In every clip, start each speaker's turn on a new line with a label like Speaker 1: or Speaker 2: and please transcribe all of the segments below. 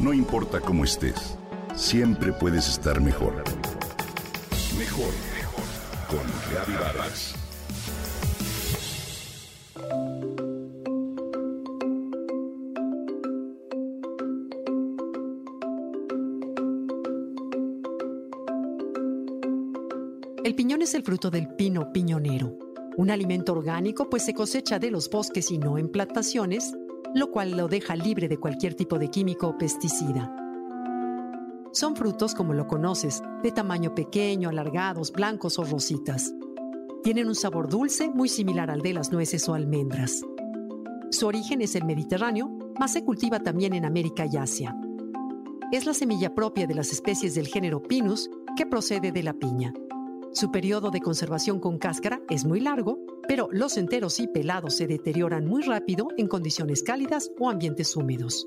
Speaker 1: No importa cómo estés, siempre puedes estar mejor. Mejor, mejor. Con Reavivadas.
Speaker 2: El piñón es el fruto del pino piñonero, un alimento orgánico pues se cosecha de los bosques y no en plantaciones, lo cual lo deja libre de cualquier tipo de químico o pesticida. Son frutos como lo conoces, de tamaño pequeño, alargados, blancos o rositas. Tienen un sabor dulce muy similar al de las nueces o almendras. Su origen es el Mediterráneo, mas se cultiva también en América y Asia. Es la semilla propia de las especies del género Pinus que procede de la piña. Su periodo de conservación con cáscara es muy largo, pero los enteros y pelados se deterioran muy rápido en condiciones cálidas o ambientes húmedos.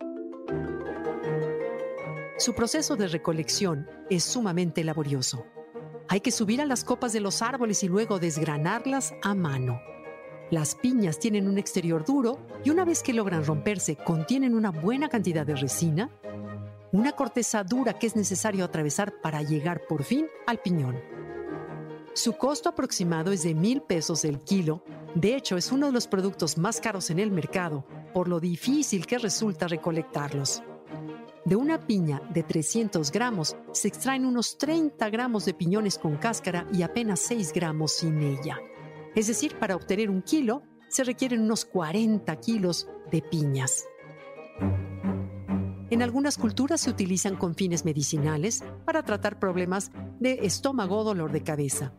Speaker 2: Su proceso de recolección es sumamente laborioso. Hay que subir a las copas de los árboles y luego desgranarlas a mano. Las piñas tienen un exterior duro y una vez que logran romperse contienen una buena cantidad de resina, una corteza dura que es necesario atravesar para llegar por fin al piñón. Su costo aproximado es de mil pesos el kilo. De hecho, es uno de los productos más caros en el mercado, por lo difícil que resulta recolectarlos. De una piña de 300 gramos se extraen unos 30 gramos de piñones con cáscara y apenas 6 gramos sin ella. Es decir, para obtener un kilo se requieren unos 40 kilos de piñas. En algunas culturas se utilizan con fines medicinales para tratar problemas de estómago o dolor de cabeza.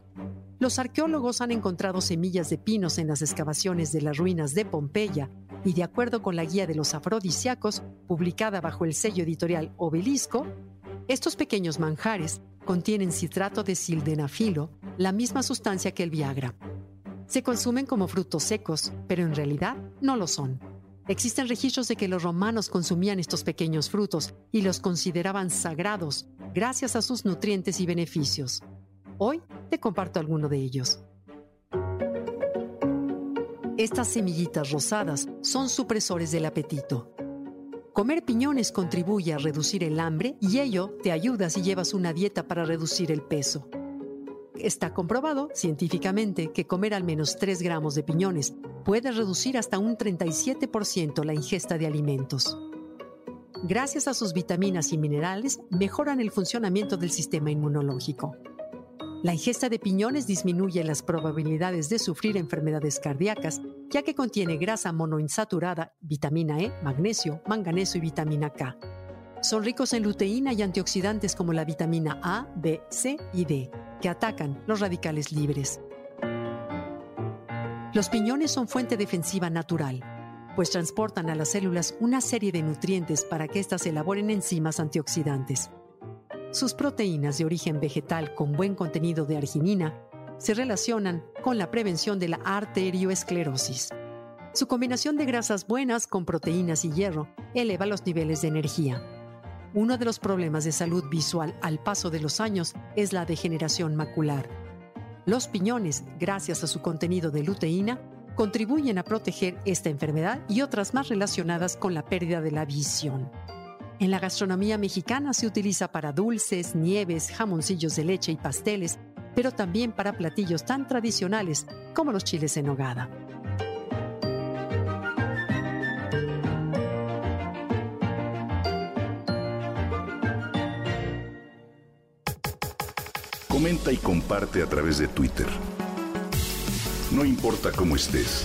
Speaker 2: Los arqueólogos han encontrado semillas de pinos en las excavaciones de las ruinas de Pompeya y de acuerdo con la guía de los afrodisíacos, publicada bajo el sello editorial Obelisco, estos pequeños manjares contienen citrato de sildenafilo, la misma sustancia que el Viagra. Se consumen como frutos secos, pero en realidad no lo son. Existen registros de que los romanos consumían estos pequeños frutos y los consideraban sagrados gracias a sus nutrientes y beneficios. Hoy comparto alguno de ellos. Estas semillitas rosadas son supresores del apetito. Comer piñones contribuye a reducir el hambre y ello te ayuda si llevas una dieta para reducir el peso. Está comprobado científicamente que comer al menos 3 gramos de piñones puede reducir hasta un 37% la ingesta de alimentos. Gracias a sus vitaminas y minerales, mejoran el funcionamiento del sistema inmunológico. La ingesta de piñones disminuye las probabilidades de sufrir enfermedades cardíacas, ya que contiene grasa monoinsaturada, vitamina E, magnesio, manganeso y vitamina K. Son ricos en luteína y antioxidantes como la vitamina A, B, C y D que atacan los radicales libres. Los piñones son fuente defensiva natural, pues transportan a las células una serie de nutrientes para que éstas elaboren enzimas antioxidantes. Sus proteínas de origen vegetal con buen contenido de arginina se relacionan con la prevención de la arterioesclerosis. Su combinación de grasas buenas con proteínas y hierro eleva los niveles de energía. Uno de los problemas de salud visual al paso de los años es la degeneración macular. Los piñones, gracias a su contenido de luteína, contribuyen a proteger esta enfermedad y otras más relacionadas con la pérdida de la visión. En la gastronomía mexicana se utiliza para dulces, nieves, jamoncillos de leche y pasteles, pero también para platillos tan tradicionales como los chiles en nogada.
Speaker 1: Comenta y comparte a través de Twitter. No importa cómo estés,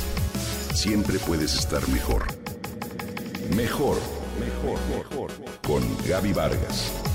Speaker 1: siempre puedes estar mejor. Mejor, mejor, mejor. Con Gaby Vargas.